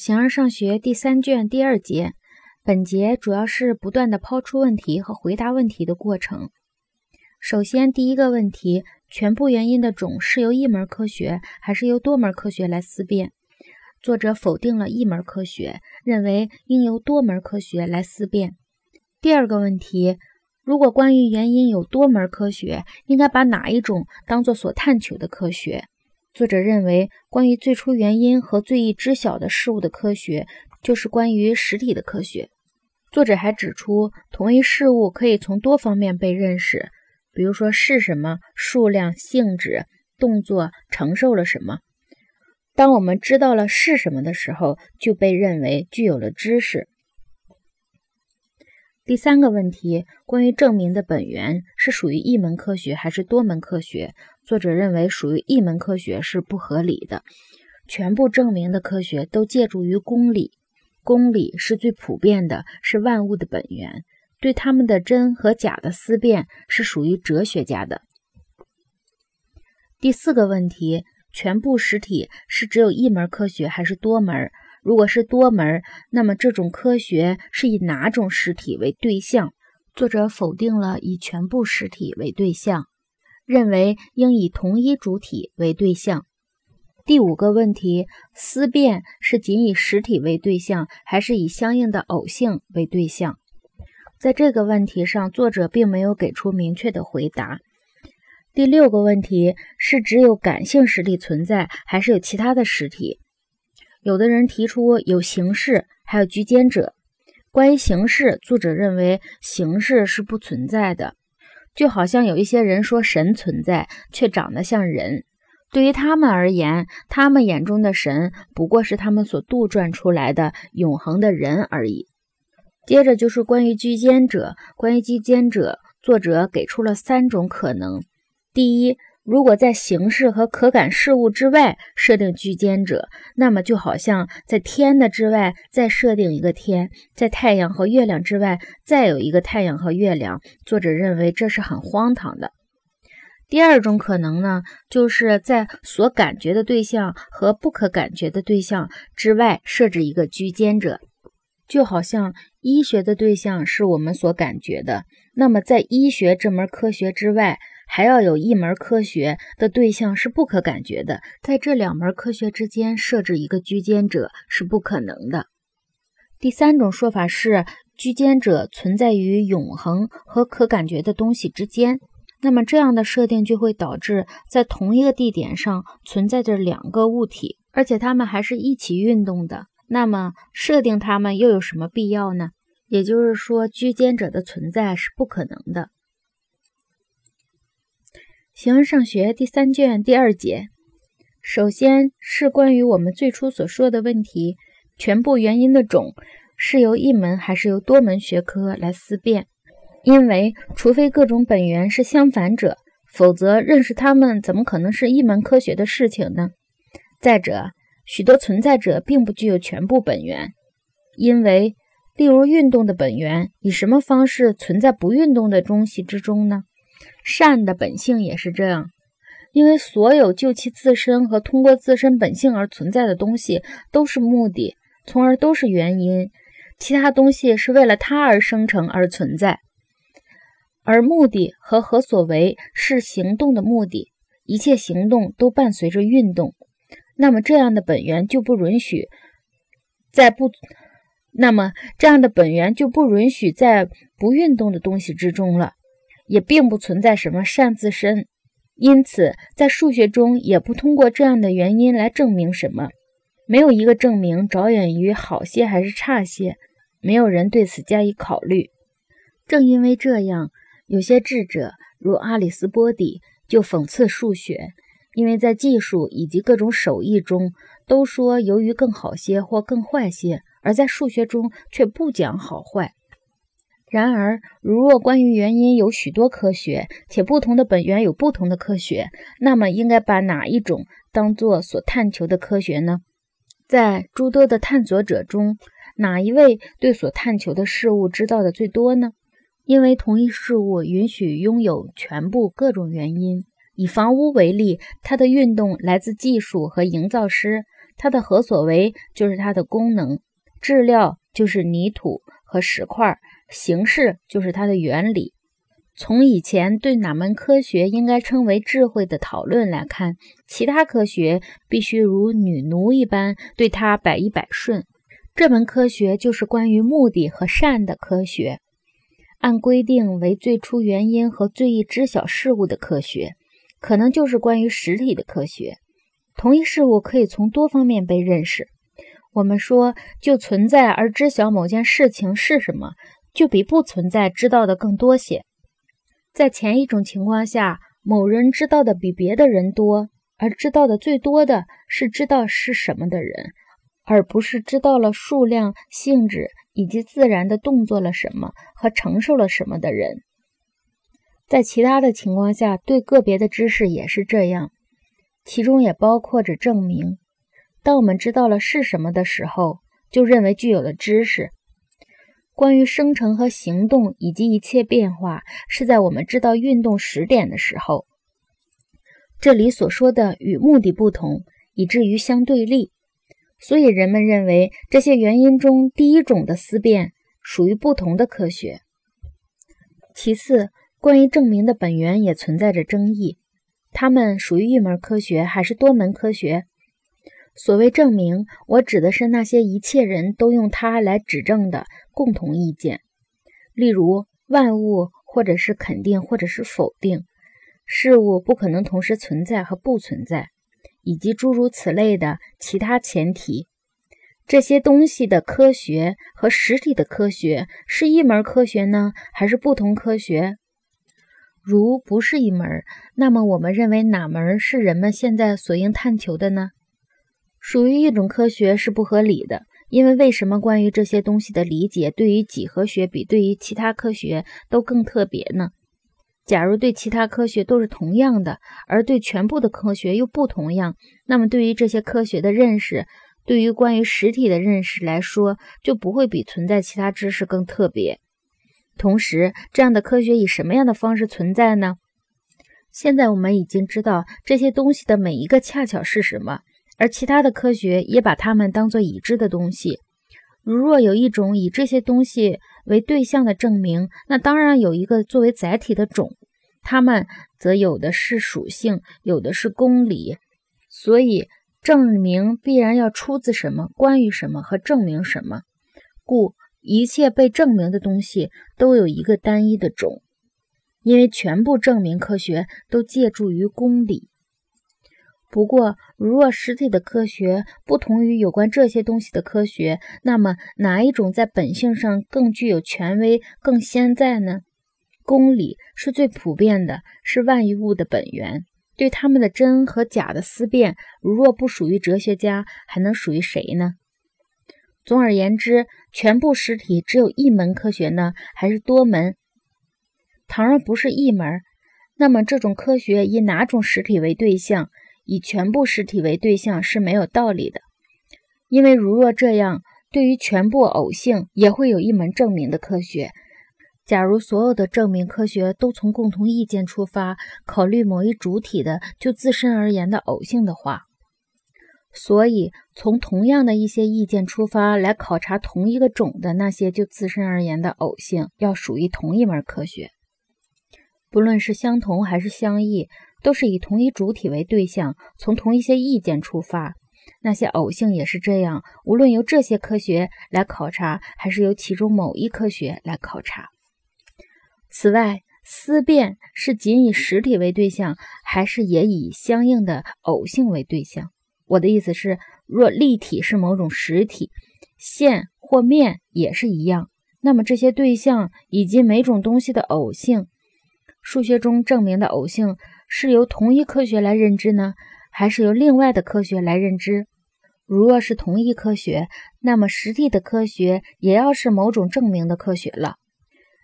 形而上学第三卷第二节，本节主要是不断的抛出问题和回答问题的过程。首先，第一个问题：全部原因的种是由一门科学还是由多门科学来思辨？作者否定了一门科学，认为应由多门科学来思辨。第二个问题：如果关于原因有多门科学，应该把哪一种当做所探求的科学？作者认为，关于最初原因和最易知晓的事物的科学，就是关于实体的科学。作者还指出，同一事物可以从多方面被认识，比如说是什么、数量、性质、动作、承受了什么。当我们知道了是什么的时候，就被认为具有了知识。第三个问题，关于证明的本源是属于一门科学还是多门科学？作者认为属于一门科学是不合理的。全部证明的科学都借助于公理，公理是最普遍的，是万物的本源。对他们的真和假的思辨是属于哲学家的。第四个问题，全部实体是只有一门科学还是多门？如果是多门，那么这种科学是以哪种实体为对象？作者否定了以全部实体为对象。认为应以同一主体为对象。第五个问题：思辨是仅以实体为对象，还是以相应的偶性为对象？在这个问题上，作者并没有给出明确的回答。第六个问题是只有感性实体存在，还是有其他的实体？有的人提出有形式，还有居间者。关于形式，作者认为形式是不存在的。就好像有一些人说神存在，却长得像人。对于他们而言，他们眼中的神不过是他们所杜撰出来的永恒的人而已。接着就是关于居间者，关于居间者，作者给出了三种可能：第一，如果在形式和可感事物之外设定居间者，那么就好像在天的之外再设定一个天，在太阳和月亮之外再有一个太阳和月亮。作者认为这是很荒唐的。第二种可能呢，就是在所感觉的对象和不可感觉的对象之外设置一个居间者，就好像医学的对象是我们所感觉的，那么在医学这门科学之外。还要有一门科学的对象是不可感觉的，在这两门科学之间设置一个居间者是不可能的。第三种说法是，居间者存在于永恒和可感觉的东西之间。那么这样的设定就会导致在同一个地点上存在着两个物体，而且它们还是一起运动的。那么设定它们又有什么必要呢？也就是说，居间者的存在是不可能的。形而上学第三卷第二节，首先是关于我们最初所说的问题：全部原因的种是由一门还是由多门学科来思辨？因为除非各种本源是相反者，否则认识它们怎么可能是一门科学的事情呢？再者，许多存在者并不具有全部本源，因为例如运动的本源以什么方式存在不运动的东西之中呢？善的本性也是这样，因为所有就其自身和通过自身本性而存在的东西都是目的，从而都是原因。其他东西是为了它而生成而存在，而目的和何所为是行动的目的，一切行动都伴随着运动。那么这样的本源就不允许在不，那么这样的本源就不允许在不运动的东西之中了。也并不存在什么善自身，因此在数学中也不通过这样的原因来证明什么。没有一个证明着眼于好些还是差些，没有人对此加以考虑。正因为这样，有些智者如阿里斯波底就讽刺数学，因为在技术以及各种手艺中都说由于更好些或更坏些，而在数学中却不讲好坏。然而，如若关于原因有许多科学，且不同的本源有不同的科学，那么应该把哪一种当做所探求的科学呢？在诸多的探索者中，哪一位对所探求的事物知道的最多呢？因为同一事物允许拥有全部各种原因。以房屋为例，它的运动来自技术和营造师，它的何所为就是它的功能，质料就是泥土和石块，形式就是它的原理。从以前对哪门科学应该称为智慧的讨论来看，其他科学必须如女奴一般对它百依百顺。这门科学就是关于目的和善的科学，按规定为最初原因和最易知晓事物的科学，可能就是关于实体的科学。同一事物可以从多方面被认识。我们说，就存在而知晓某件事情是什么，就比不存在知道的更多些。在前一种情况下，某人知道的比别的人多，而知道的最多的是知道是什么的人。而不是知道了数量、性质以及自然的动作了什么和承受了什么的人，在其他的情况下，对个别的知识也是这样，其中也包括着证明。当我们知道了是什么的时候，就认为具有了知识。关于生成和行动以及一切变化，是在我们知道运动时点的时候。这里所说的与目的不同，以至于相对立。所以人们认为这些原因中第一种的思辨属于不同的科学。其次，关于证明的本源也存在着争议：它们属于一门科学还是多门科学？所谓证明，我指的是那些一切人都用它来指证的共同意见，例如万物，或者是肯定，或者是否定，事物不可能同时存在和不存在。以及诸如此类的其他前提，这些东西的科学和实体的科学是一门科学呢，还是不同科学？如不是一门，那么我们认为哪门是人们现在所应探求的呢？属于一种科学是不合理的，因为为什么关于这些东西的理解对于几何学比对于其他科学都更特别呢？假如对其他科学都是同样的，而对全部的科学又不同样，那么对于这些科学的认识，对于关于实体的认识来说，就不会比存在其他知识更特别。同时，这样的科学以什么样的方式存在呢？现在我们已经知道这些东西的每一个恰巧是什么，而其他的科学也把它们当作已知的东西。如若有一种以这些东西为对象的证明，那当然有一个作为载体的种。它们则有的是属性，有的是公理，所以证明必然要出自什么，关于什么和证明什么。故一切被证明的东西都有一个单一的种，因为全部证明科学都借助于公理。不过，如若实体的科学不同于有关这些东西的科学，那么哪一种在本性上更具有权威、更先在呢？公理是最普遍的，是万一物的本源。对他们的真和假的思辨，如若不属于哲学家，还能属于谁呢？总而言之，全部实体只有一门科学呢，还是多门？倘若不是一门，那么这种科学以哪种实体为对象，以全部实体为对象是没有道理的。因为如若这样，对于全部偶性也会有一门证明的科学。假如所有的证明科学都从共同意见出发，考虑某一主体的就自身而言的偶性的话，所以从同样的一些意见出发来考察同一个种的那些就自身而言的偶性，要属于同一门科学。不论是相同还是相异，都是以同一主体为对象，从同一些意见出发。那些偶性也是这样，无论由这些科学来考察，还是由其中某一科学来考察。此外，思辨是仅以实体为对象，还是也以相应的偶性为对象？我的意思是，若立体是某种实体，线或面也是一样，那么这些对象以及每种东西的偶性，数学中证明的偶性，是由同一科学来认知呢，还是由另外的科学来认知？如若是同一科学，那么实体的科学也要是某种证明的科学了。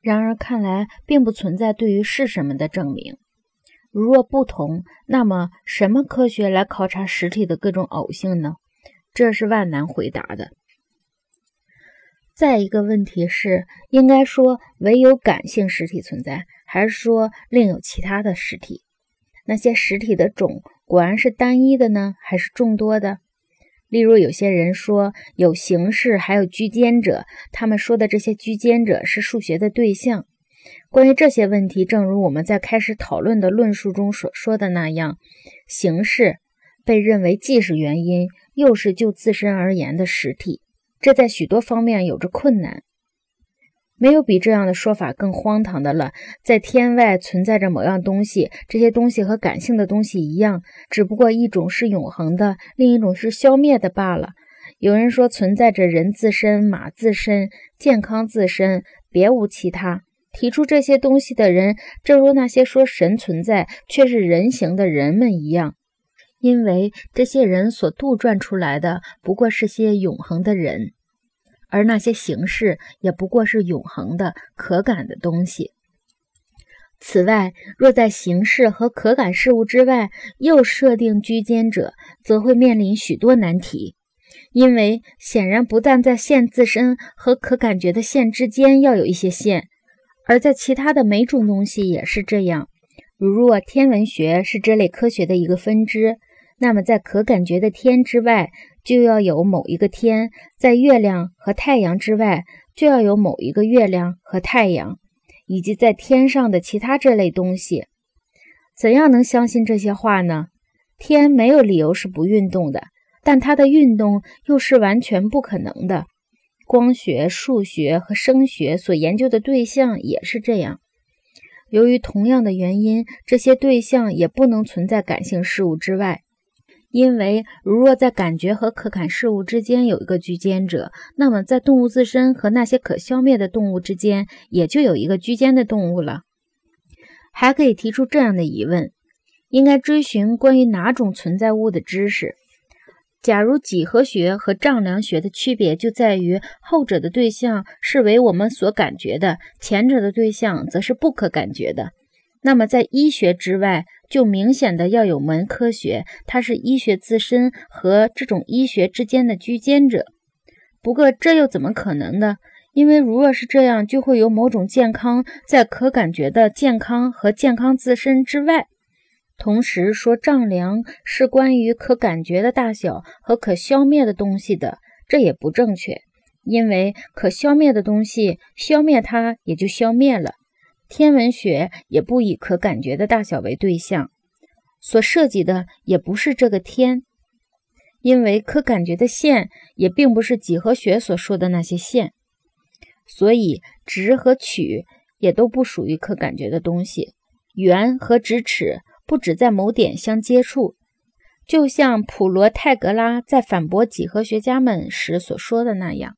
然而，看来并不存在对于是什么的证明。如若不同，那么什么科学来考察实体的各种偶性呢？这是万难回答的。再一个问题是，应该说唯有感性实体存在，还是说另有其他的实体？那些实体的种果然是单一的呢，还是众多的？例如，有些人说有形式，还有居间者，他们说的这些居间者是数学的对象。关于这些问题，正如我们在开始讨论的论述中所说的那样，形式被认为既是原因，又是就自身而言的实体，这在许多方面有着困难。没有比这样的说法更荒唐的了。在天外存在着某样东西，这些东西和感性的东西一样，只不过一种是永恒的，另一种是消灭的罢了。有人说存在着人自身、马自身、健康自身，别无其他。提出这些东西的人，正如那些说神存在却是人形的人们一样，因为这些人所杜撰出来的不过是些永恒的人。而那些形式也不过是永恒的、可感的东西。此外，若在形式和可感事物之外又设定居间者，则会面临许多难题。因为显然，不但在线自身和可感觉的线之间要有一些线，而在其他的每种东西也是这样。如若天文学是这类科学的一个分支，那么在可感觉的天之外，就要有某一个天，在月亮和太阳之外，就要有某一个月亮和太阳，以及在天上的其他这类东西。怎样能相信这些话呢？天没有理由是不运动的，但它的运动又是完全不可能的。光学、数学和声学所研究的对象也是这样。由于同样的原因，这些对象也不能存在感性事物之外。因为，如若在感觉和可感事物之间有一个居间者，那么在动物自身和那些可消灭的动物之间，也就有一个居间的动物了。还可以提出这样的疑问：应该追寻关于哪种存在物的知识？假如几何学和丈量学的区别就在于后者的对象是为我们所感觉的，前者的对象则是不可感觉的，那么在医学之外。就明显的要有门科学，它是医学自身和这种医学之间的居间者。不过这又怎么可能呢？因为如若是这样，就会有某种健康在可感觉的健康和健康自身之外。同时说丈量是关于可感觉的大小和可消灭的东西的，这也不正确。因为可消灭的东西消灭它也就消灭了。天文学也不以可感觉的大小为对象，所涉及的也不是这个天，因为可感觉的线也并不是几何学所说的那些线，所以直和曲也都不属于可感觉的东西。圆和直尺不只在某点相接触，就像普罗泰格拉在反驳几何学家们时所说的那样。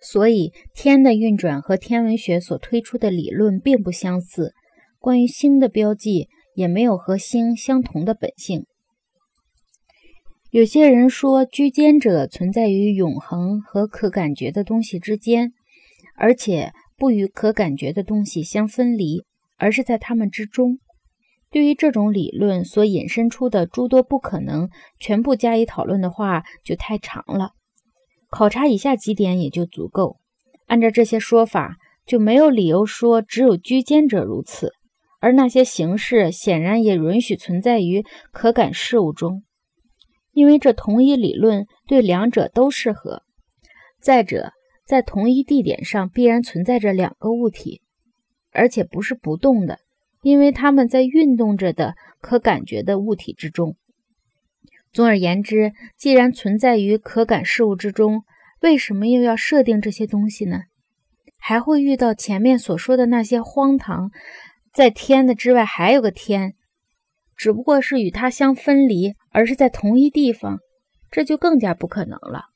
所以，天的运转和天文学所推出的理论并不相似。关于星的标记，也没有和星相同的本性。有些人说，居间者存在于永恒和可感觉的东西之间，而且不与可感觉的东西相分离，而是在它们之中。对于这种理论所引申出的诸多不可能，全部加以讨论的话，就太长了。考察以下几点也就足够。按照这些说法，就没有理由说只有居间者如此，而那些形式显然也允许存在于可感事物中，因为这同一理论对两者都适合。再者，在同一地点上必然存在着两个物体，而且不是不动的，因为它们在运动着的可感觉的物体之中。总而言之，既然存在于可感事物之中，为什么又要设定这些东西呢？还会遇到前面所说的那些荒唐，在天的之外还有个天，只不过是与它相分离，而是在同一地方，这就更加不可能了。